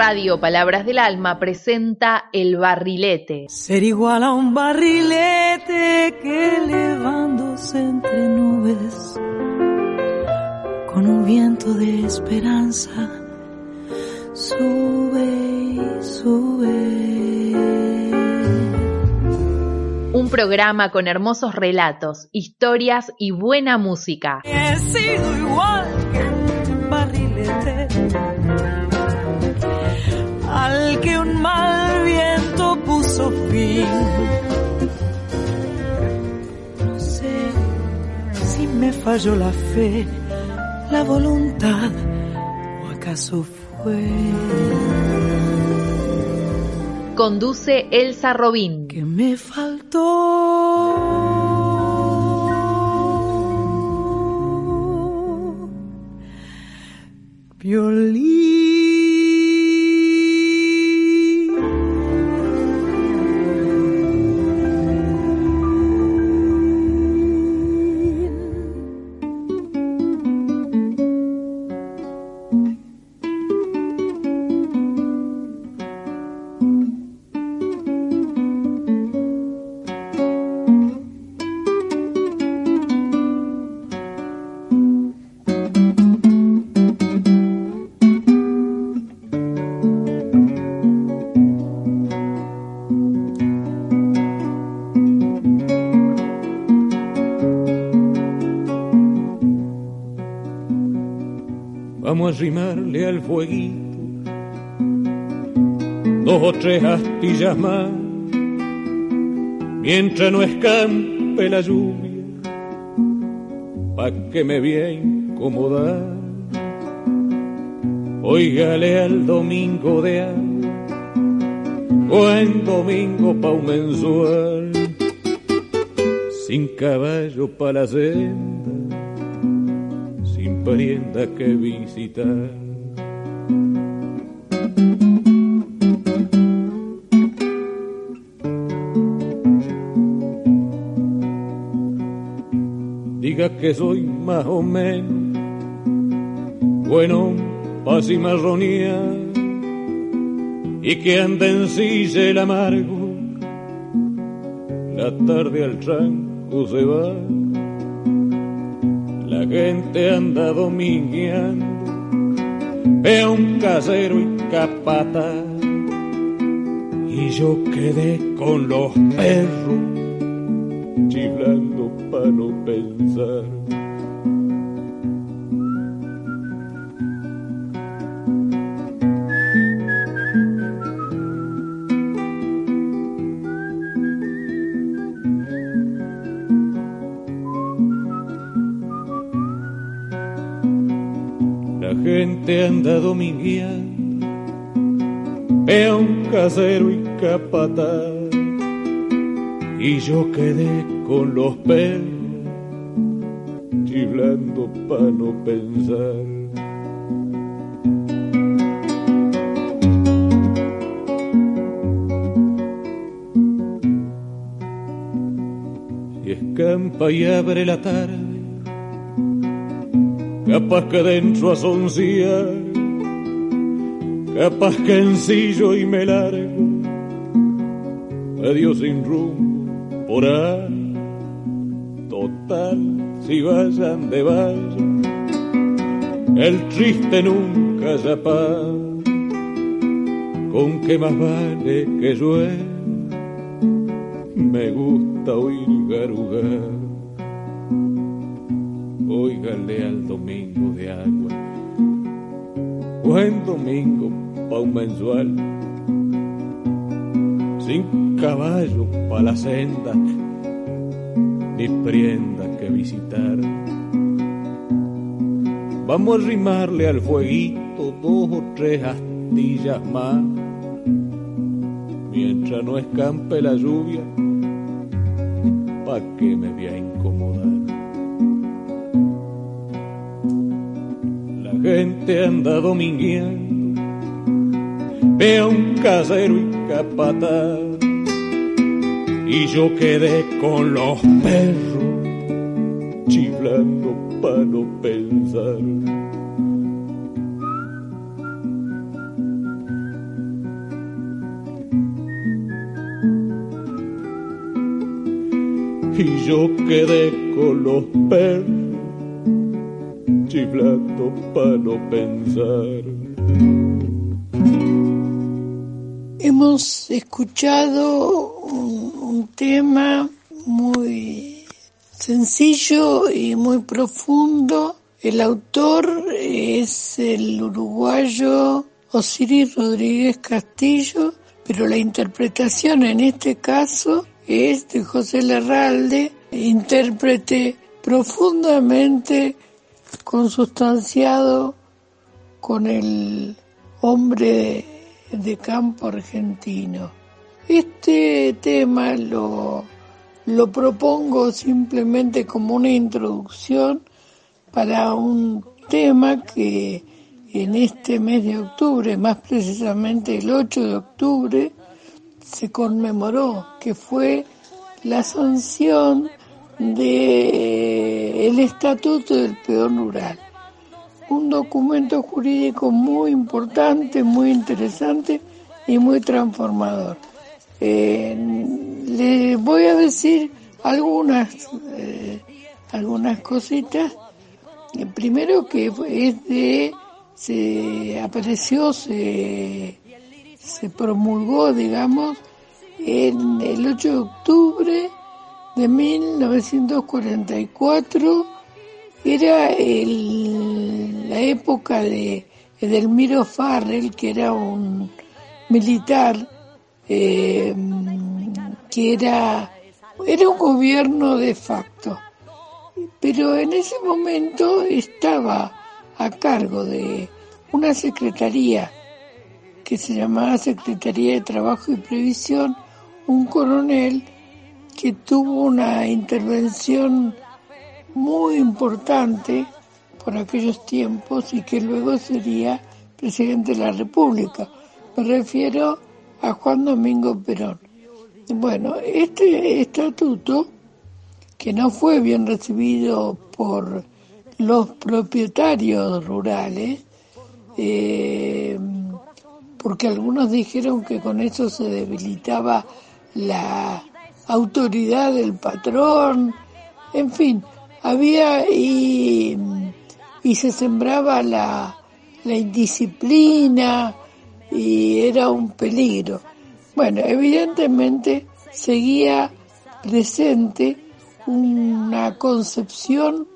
Radio Palabras del Alma presenta El Barrilete. Ser igual a un barrilete que elevándose entre nubes con un viento de esperanza sube y sube. Un programa con hermosos relatos, historias y buena música. He sido igual que un barrilete al que un mal viento puso fin. No sé si me falló la fe, la voluntad o acaso fue Conduce Elsa Robín. que me faltó. Violín. Vamos a rimarle al fueguito dos o tres astillas más, mientras no escampe la lluvia, pa' que me voy a incomodar. Óigale al domingo de agua, buen domingo pa' un mensual, sin caballo pa' la senda parienta que visitar. Diga que soy más o menos bueno, paz y marronía, y que anda en silla el amargo, la tarde al tranco se va. Gente anda domingueando, un casero y capata. Y yo quedé con los perros, chiflando para no pensar. Gente anda domingueando, un casero y capataz. Y yo quedé con los perros, chiflando para no pensar. Y escampa y abre la tarde capaz que dentro asoncía, capaz que ensillo y me largo, adiós sin rumbo por ahí, total, si vayan de vayan, el triste nunca ya pa, con que más vale que llueva, Óigale al domingo de agua. Buen domingo pa' un mensual. Sin caballo pa' la senda, ni prenda que visitar. Vamos a rimarle al fueguito dos o tres astillas más. Mientras no escampe la lluvia, pa' que me voy a incomodar. gente anda domingueando, peón, casero y capataz. Y yo quedé con los perros, chiflando para no pensar. y yo quedé con los perros chiflando para no pensar. Hemos escuchado un, un tema muy sencillo y muy profundo. El autor es el uruguayo Osiris Rodríguez Castillo, pero la interpretación en este caso es de José Larralde, intérprete profundamente consustanciado con el hombre de campo argentino. Este tema lo, lo propongo simplemente como una introducción para un tema que en este mes de octubre, más precisamente el 8 de octubre, se conmemoró, que fue la sanción del Estatuto del Peón Rural. Un documento jurídico muy importante, muy interesante y muy transformador. Eh, le voy a decir algunas, eh, algunas cositas. Primero que es de, se apareció, se, se promulgó, digamos, en el 8 de octubre de 1944 era la época de Edelmiro Farrell, que era un militar, eh, que era, era un gobierno de facto. Pero en ese momento estaba a cargo de una secretaría que se llamaba Secretaría de Trabajo y Previsión, un coronel que tuvo una intervención muy importante por aquellos tiempos y que luego sería presidente de la República. Me refiero a Juan Domingo Perón. Bueno, este estatuto, que no fue bien recibido por los propietarios rurales, eh, porque algunos dijeron que con eso se debilitaba la autoridad del patrón, en fin, había y, y se sembraba la, la indisciplina y era un peligro. Bueno, evidentemente seguía presente una concepción,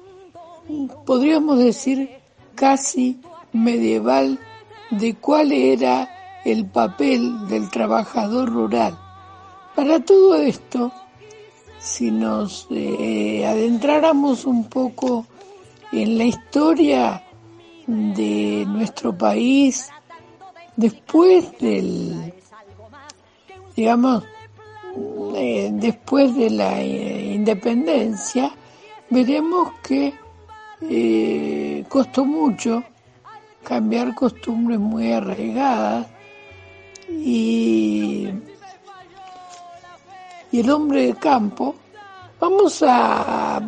podríamos decir, casi medieval de cuál era el papel del trabajador rural. Para todo esto, si nos eh, adentráramos un poco en la historia de nuestro país, después del, digamos, eh, después de la eh, independencia, veremos que costó mucho cambiar costumbres muy arraigadas y y el hombre de campo, vamos a,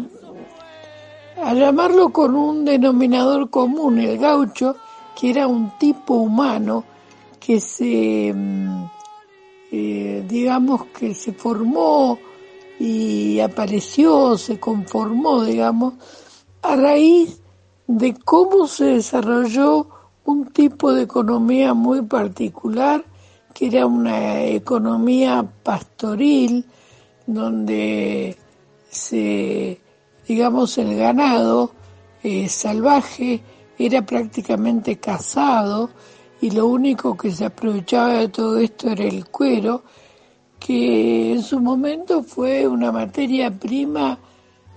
llamarlo con un denominador común, el gaucho, que era un tipo humano que se, mm, eh, digamos que se formó y apareció, se conformó, digamos, a raíz de cómo se desarrolló un tipo de economía muy particular, que era una economía pastoril, donde se, digamos, el ganado eh, salvaje era prácticamente cazado y lo único que se aprovechaba de todo esto era el cuero, que en su momento fue una materia prima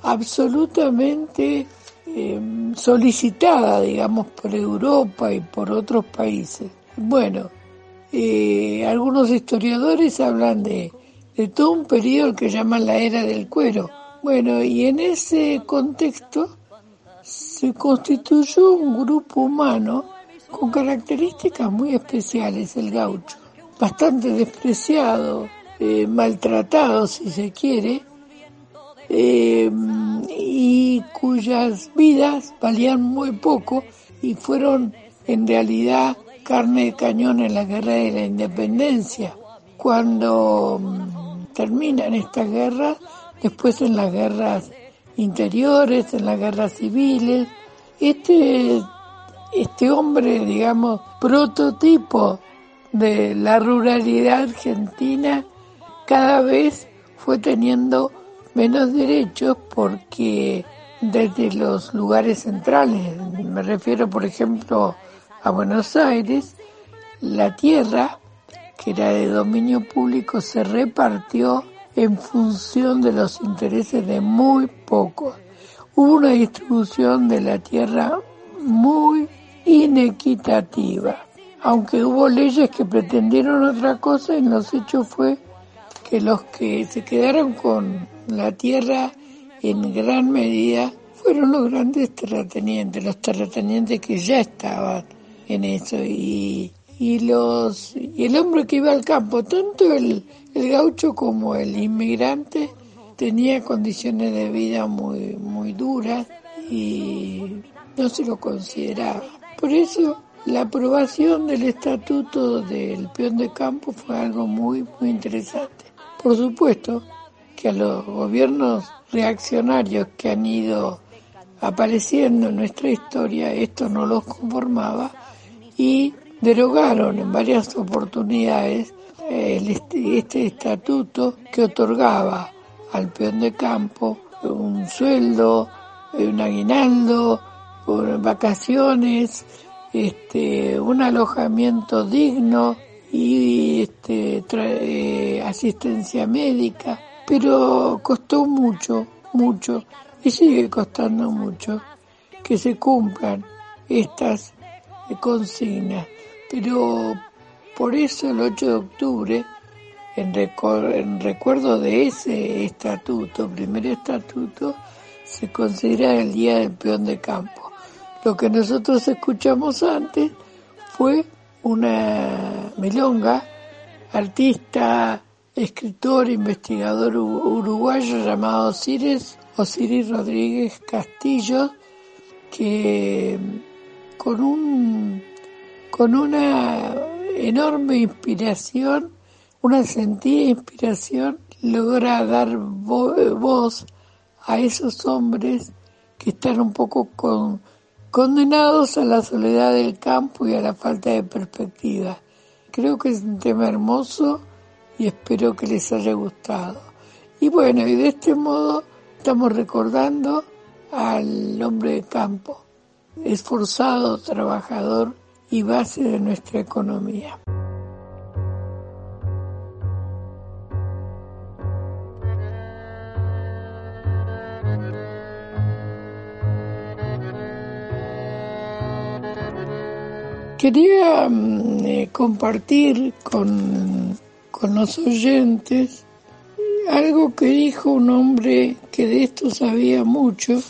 absolutamente em, solicitada, digamos, por Europa y por otros países. Bueno, eh, algunos historiadores hablan de de todo un periodo que llaman la era del cuero. Bueno, y en ese contexto se constituyó un grupo humano con características muy especiales, el gaucho, bastante despreciado, eh, maltratado si se quiere, eh, y cuyas vidas valían muy poco y fueron en realidad carne de cañón en la guerra de la independencia. Cuando terminan esta guerra, después en las guerras interiores, en las guerras civiles. Este, este hombre, digamos, prototipo de la ruralidad argentina, cada vez fue teniendo menos derechos porque desde los lugares centrales, me refiero por ejemplo a Buenos Aires, la tierra, que era de dominio público, se repartió en función de los intereses de muy pocos. Hubo una distribución de la tierra muy inequitativa, aunque hubo leyes que pretendieron otra cosa, en los hechos fue que los que se quedaron con la tierra en gran medida fueron los grandes terratenientes, los terratenientes que ya estaban en eso y, y los y el hombre que iba al campo, tanto el, el gaucho como el inmigrante tenía condiciones de vida muy muy duras y no se lo consideraba. Por eso la aprobación del estatuto del peón de campo fue algo muy muy interesante. Por supuesto que a los gobiernos reaccionarios que han ido apareciendo en nuestra historia, esto no los conformaba y derogaron en varias oportunidades este, estatuto que otorgaba al peón de campo un sueldo, un aguinaldo, vacaciones, este, un alojamiento digno y este, eh, asistencia médica, pero costó mucho, mucho y sigue costando mucho que se cumplan estas consignas. Pero por eso el 8 de octubre, en, en recuerdo de ese estatuto, primer estatuto, se considera el Día del Peón de Campo. Lo que nosotros escuchamos antes fue una milonga, artista, escritor, investigador uruguayo llamado Cires Osiris Rodríguez Castillo, que con un con una enorme inspiración, una sentida inspiración, logra dar voz a esos hombres que están un poco con, condenados a la soledad del campo y a la falta de perspectiva. Creo que es un tema hermoso y espero que les haya gustado. Y bueno, y de este modo Estamos recordando al hombre de campo, esforzado, trabajador y base de nuestra economía. Quería mm, eh, compartir con, con los oyentes algo que dijo un hombre que de esto sabía mucho,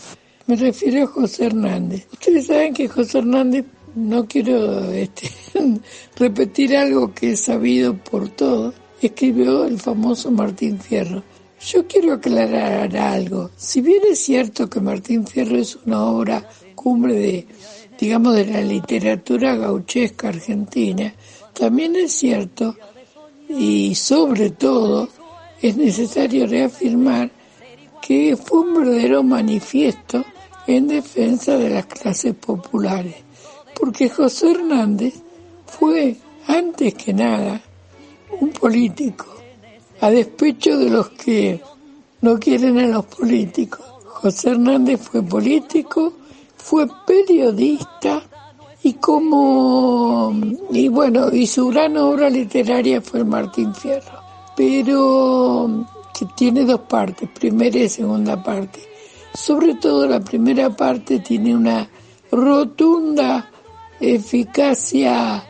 me refiero a José Hernández. Ustedes saben que José Hernández, no quiero este, repetir algo que es sabido por todos, escribió el famoso Martín Fierro. Yo quiero aclarar algo. Si bien es cierto que Martín Fierro es una obra cumbre de, digamos, de la literatura gauchesca argentina, también es cierto, y sobre todo, es necesario reafirmar que fue un verdadero manifiesto en defensa de las clases populares, porque José Hernández fue, antes que nada, un político, a despecho de los que no quieren a los políticos. José Hernández fue político, fue periodista y como, y bueno, y su gran obra literaria fue Martín Fierro pero que tiene dos partes, primera y segunda parte. Sobre todo la primera parte tiene una rotunda eficacia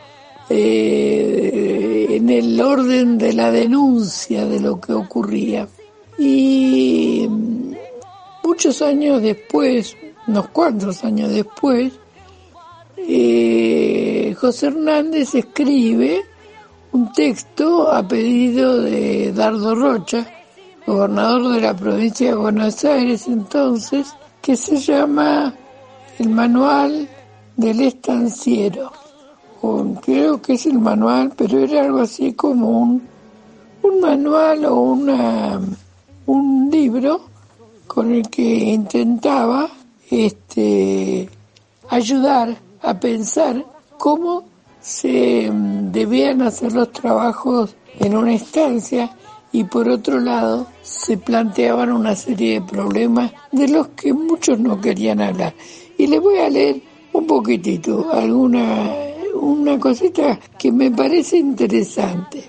eh, en el orden de la denuncia de lo que ocurría. Y muchos años después, unos cuantos años después, eh, José Hernández escribe un texto a pedido de Dardo Rocha, gobernador de la provincia de Buenos Aires entonces, que se llama el Manual del Estanciero. creo que es el manual, pero era algo así como un, un manual o una, un libro con el que intentaba este, ayudar a pensar cómo se mm, debían hacer los trabajos en una estancia y por otro lado se planteaban una serie de problemas de los que muchos no querían hablar. Y les voy a leer un poquitito, alguna una cosita que me parece interesante.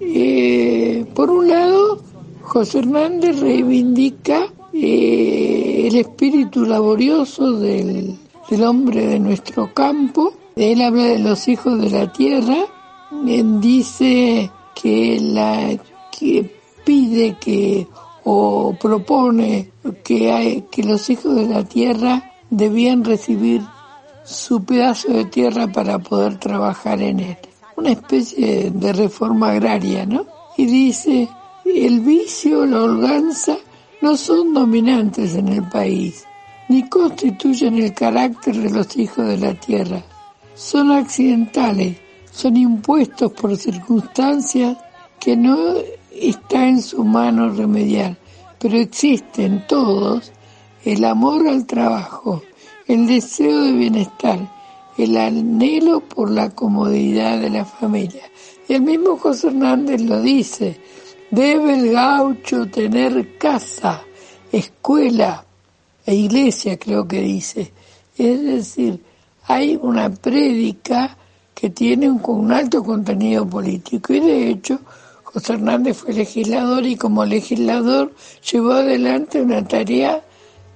Eh, por un lado, José Hernández reivindica eh, el espíritu laborioso del, del hombre de nuestro campo. Él habla de los hijos de la tierra. Dice que la que pide que o propone que los hijos de la tierra debían recibir su pedazo de tierra para poder trabajar en él. Una especie de reforma agraria, ¿no? Y dice, el vicio, la holganza no son dominantes en el país, ni constituyen el carácter de los hijos de la tierra. Son accidentales, son impuestos por circunstancias que no está en su mano remediar, pero existen todos el amor al trabajo, el deseo de bienestar, el anhelo por la comodidad de la familia. Y el mismo José Hernández lo dice, debe el gaucho tener casa, escuela e iglesia, creo que dice. Es decir, hay una prédica que tiene un, un alto contenido político y de hecho José Hernández fue legislador y como legislador llevó adelante una tarea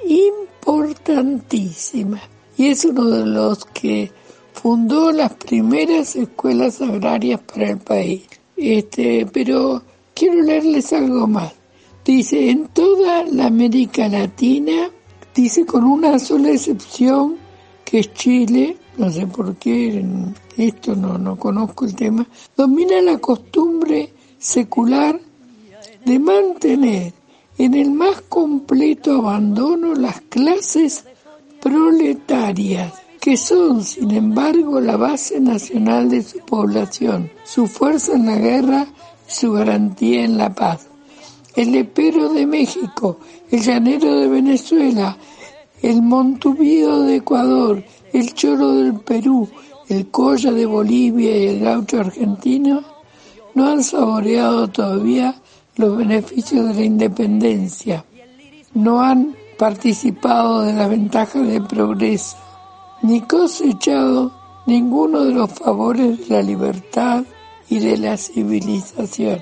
importantísima y es uno de los que fundó las primeras escuelas agrarias para el país. Este, pero quiero leerles algo más. Dice, en toda la América Latina, dice con una sola excepción, que es Chile, no sé por qué, esto no, no conozco el tema, domina la costumbre secular de mantener en el más completo abandono las clases proletarias, que son, sin embargo, la base nacional de su población, su fuerza en la guerra su garantía en la paz. El lepero de México, el llanero de Venezuela, el montubío de Ecuador, el choro del Perú, el colla de Bolivia y el gaucho argentino no han saboreado todavía los beneficios de la independencia, no han participado de las ventajas del progreso, ni cosechado ninguno de los favores de la libertad y de la civilización.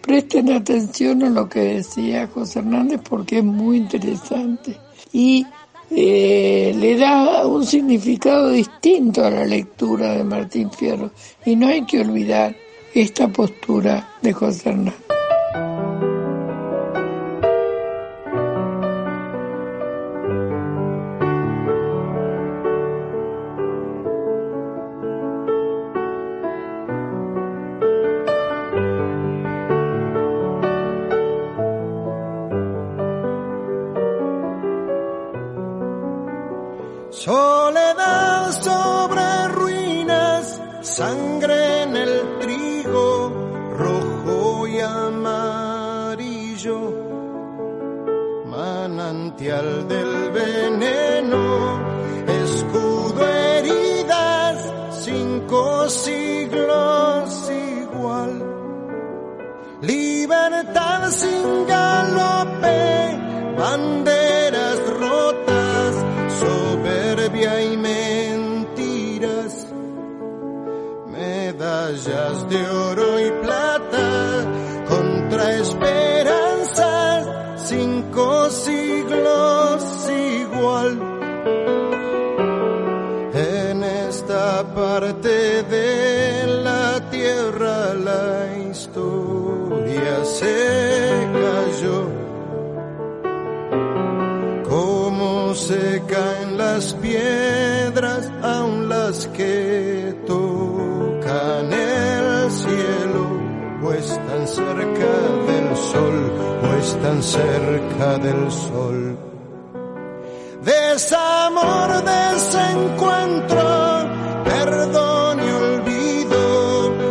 Presten atención a lo que decía José Hernández porque es muy interesante y eh, le da un significado distinto a la lectura de Martín Fierro y no hay que olvidar esta postura de José manantial del veneno, escudo heridas, cinco siglos igual, libertad sin galope, banderas rotas, soberbia y mentiras, medallas de oro sol o están cerca del sol. Desamor, desencuentro, perdón y olvido,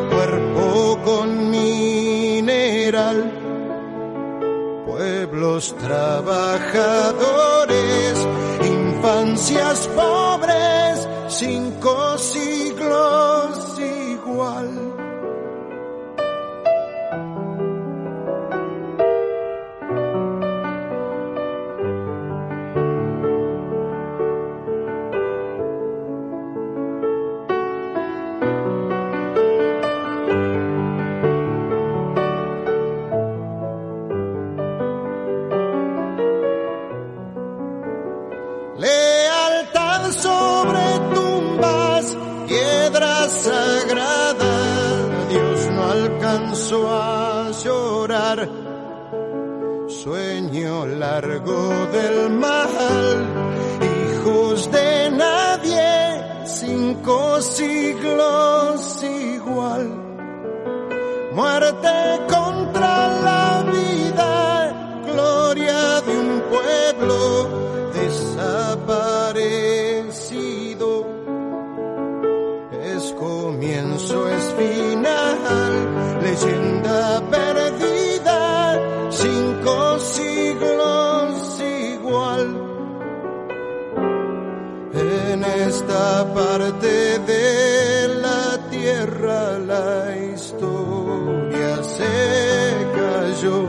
cuerpo con mineral, pueblos trabajadores, infancias pobres, sin a llorar. Sueño largo del mal, hijos de nadie, cinco siglos igual. Muerte contra la vida, gloria de un pueblo desaparecido. Es comienzo, es final, leyenda perdida, cinco siglos igual. En esta parte de la tierra la historia se cayó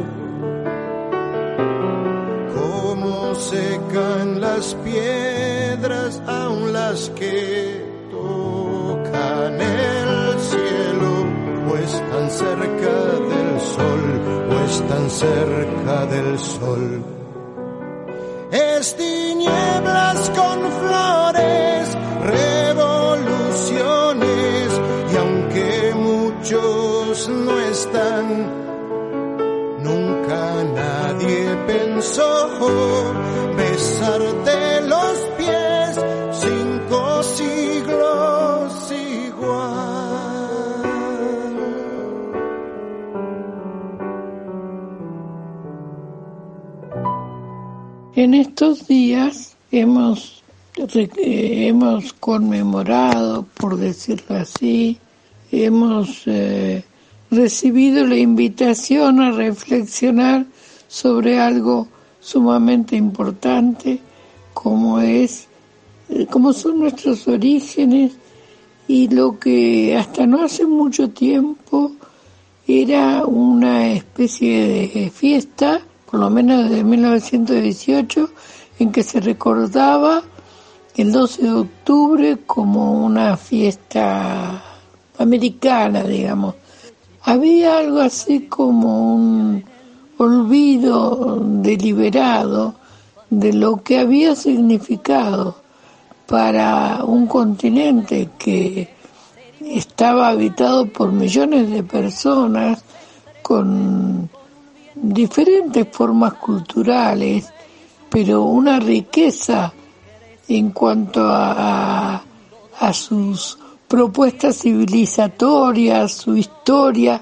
como secan las piedras, aun las que o están cerca del sol, o están cerca del sol. Es tinieblas con flores, revoluciones, y aunque muchos no están, Nunca nadie pensó En estos días hemos, eh, hemos conmemorado, por decirlo así, hemos eh, recibido la invitación a reflexionar sobre algo sumamente importante como es eh, como son nuestros orígenes y lo que hasta no hace mucho tiempo era una especie de fiesta, por lo menos desde 1918, en que se recordaba el 12 de octubre como una fiesta americana, digamos. Había algo así como un olvido deliberado de lo que había significado para un continente que estaba habitado por millones de personas con diferentes formas culturales, pero una riqueza en cuanto a, sus propuestas civilizatorias, su historia,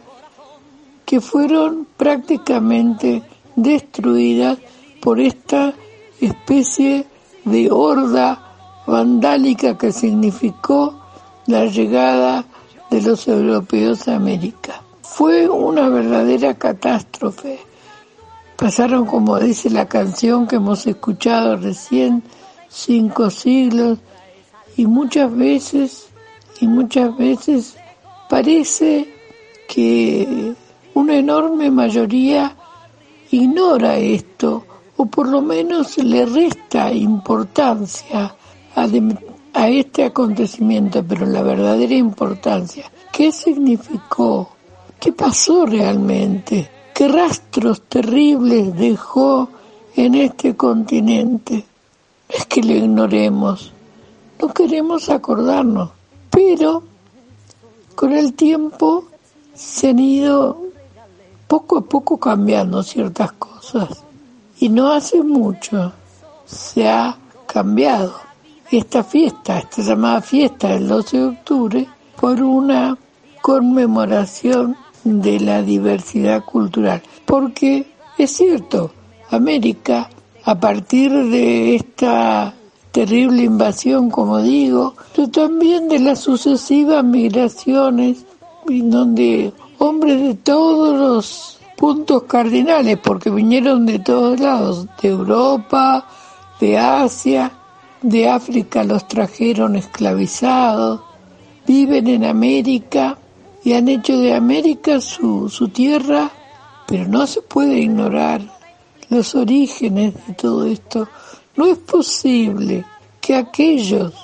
que fueron prácticamente destruidas por esta especie de horda vandálica que significó la llegada de los europeos a América. Fue una verdadera catástrofe. Pasaron, como dice la canción que hemos escuchado recién, cinco siglos y muchas veces, y muchas veces parece que una enorme mayoría ignora esto o por lo menos le resta importancia a, este acontecimiento, pero la verdadera importancia, ¿qué significó? ¿Qué pasó realmente? ¿Qué rastros terribles dejó en este continente? Es que lo ignoremos, no queremos acordarnos, pero con el tiempo se han ido poco a poco cambiando ciertas cosas y no hace mucho se ha cambiado esta fiesta, esta llamada fiesta del 12 de octubre, por una conmemoración de la diversidad cultural. Porque es cierto, América, a partir de esta terrible invasión, como digo, pero también de las sucesivas migraciones, en donde hombres de todos los puntos cardinales, porque vinieron de todos lados, de Europa, de Asia, de África los trajeron esclavizados, viven en América y han hecho de América su, su tierra, pero no se puede ignorar los orígenes de todo esto. No es posible que aquellos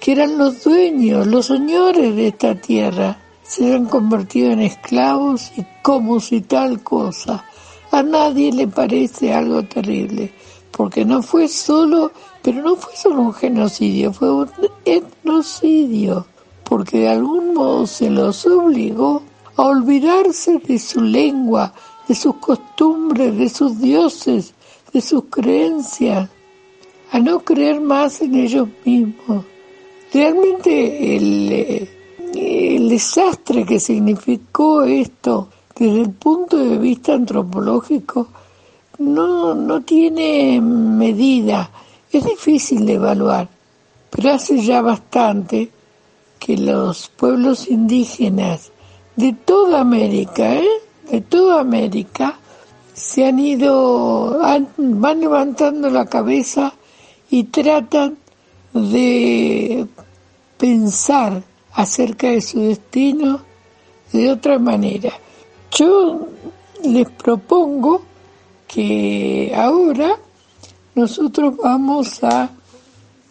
que eran los dueños, los señores de esta tierra, se hayan convertido en esclavos y como si tal cosa. A nadie le parece algo terrible, porque no fue solo, pero no fue solo un genocidio, fue un etnocidio, porque de algún modo se los obligó a olvidarse de su lengua, de sus costumbres, de sus dioses, de sus creencias, a no creer más en ellos mismos. Realmente el, el desastre que significó esto desde el punto de vista antropológico no, no tiene medida, es difícil de evaluar, pero hace ya bastante que los pueblos indígenas de toda América, ¿eh? de toda América, se han ido, van levantando la cabeza y tratan de pensar acerca de su destino de otra manera. Yo les propongo que ahora nosotros vamos a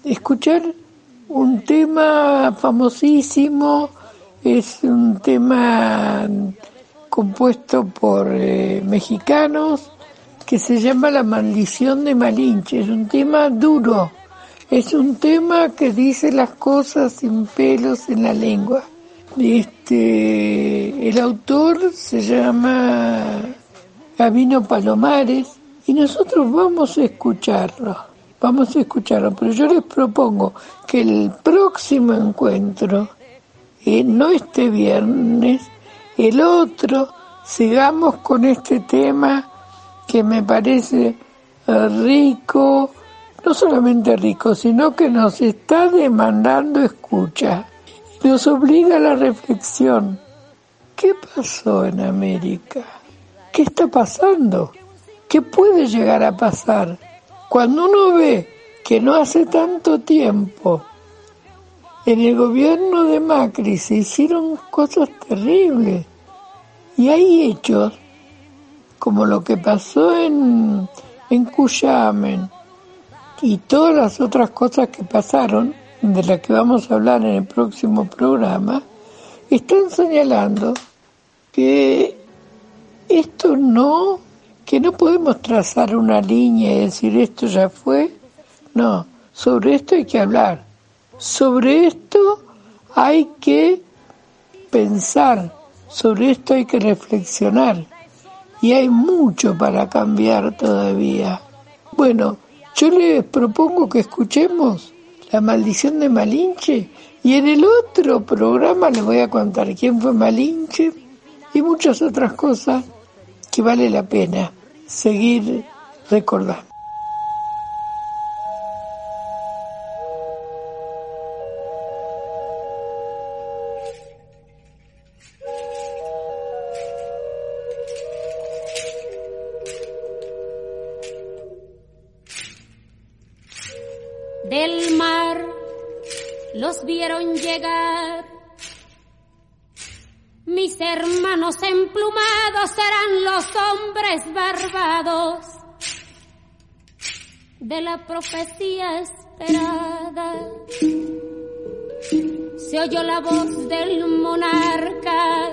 escuchar un tema famosísimo, es un tema compuesto por eh, mexicanos que se llama La maldición de Malinche, es un tema duro, es un tema que dice las cosas sin pelos en la lengua. Este, el autor se llama Gabino Palomares y nosotros vamos a escucharlo, vamos a escucharlo, pero yo les propongo que el próximo encuentro, eh, no este viernes, el otro, sigamos con este tema que me parece eh, rico, no solamente rico, sino que nos está demandando escucha nos obliga a la reflexión. ¿Qué pasó en América? ¿Qué está pasando? ¿Qué puede llegar a pasar? Cuando uno ve que no hace tanto tiempo en el gobierno de Macri se hicieron cosas terribles y hay hechos como lo que pasó en, en Cuyamen y todas las otras cosas que pasaron de la que vamos a hablar en el próximo programa, están señalando que esto no, que no podemos trazar una línea y decir esto ya fue, no, sobre esto hay que hablar, sobre esto hay que pensar, sobre esto hay que reflexionar y hay mucho para cambiar todavía. Bueno, yo les propongo que escuchemos la maldición de Malinche. Y en el otro programa les voy a contar quién fue Malinche y muchas otras cosas que vale la pena seguir recordando. vieron llegar. Mis hermanos emplumados serán los hombres barbados de la profecía esperada. Se oyó la voz del monarca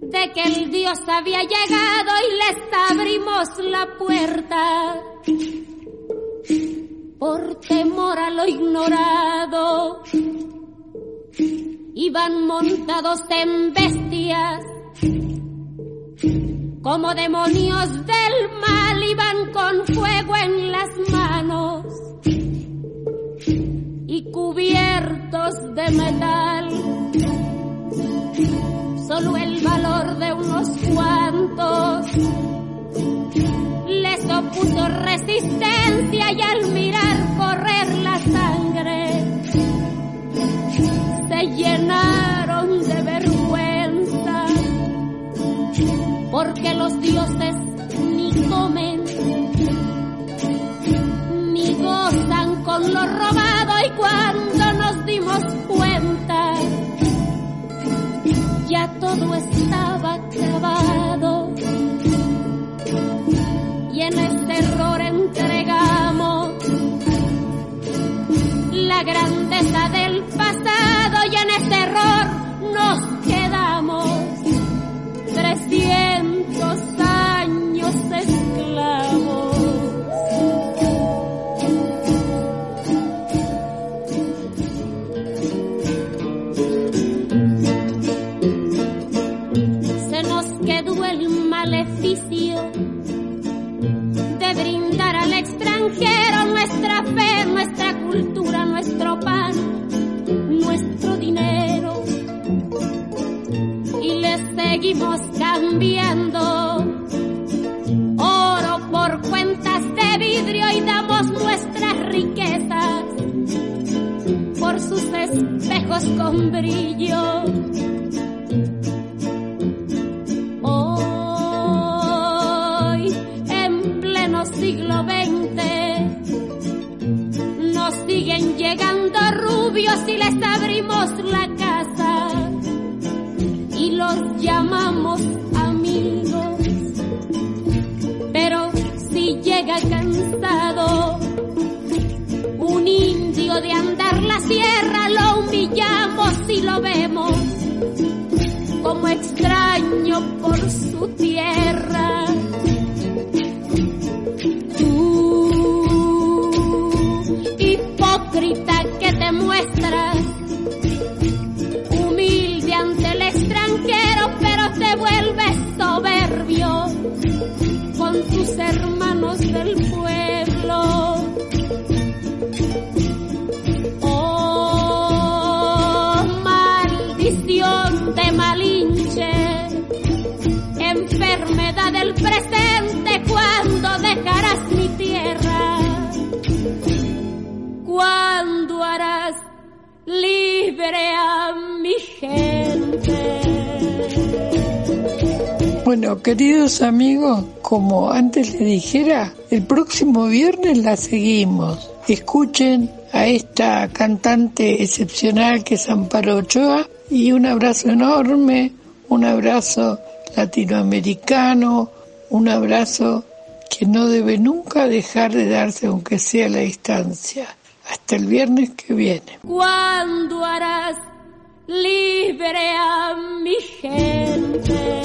de que el Dios había llegado y les abrimos la puerta por temor a lo ignorado. Iban montados en bestias, como demonios del mal, iban con fuego en las manos y cubiertos de metal. Solo el valor de unos cuantos les opuso resistencia y al mirar correr la llenaron de vergüenza porque los dioses ni comen ni gozan con lo robado y cuando nos dimos cuenta ya todo estaba acabado. En este error entregamos la grandeza seguimos cambiando oro por cuentas de vidrio y damos nuestras riquezas por sus espejos con brillo. Hoy, en pleno siglo XX, nos siguen llegando rubios y les cansado, un indio de andar la sierra, lo humillamos y lo vemos como extraño por su tierra. Libre a mi gente? Bueno, queridos amigos, como antes les dijera, el próximo viernes la seguimos. Escuchen a esta cantante excepcional que es Amparo Ochoa y un abrazo enorme, un abrazo latinoamericano, un abrazo que no debe nunca dejar de darse aunque sea la distancia hasta el viernes que viene. ¿Cuándo harás libre a mi gente?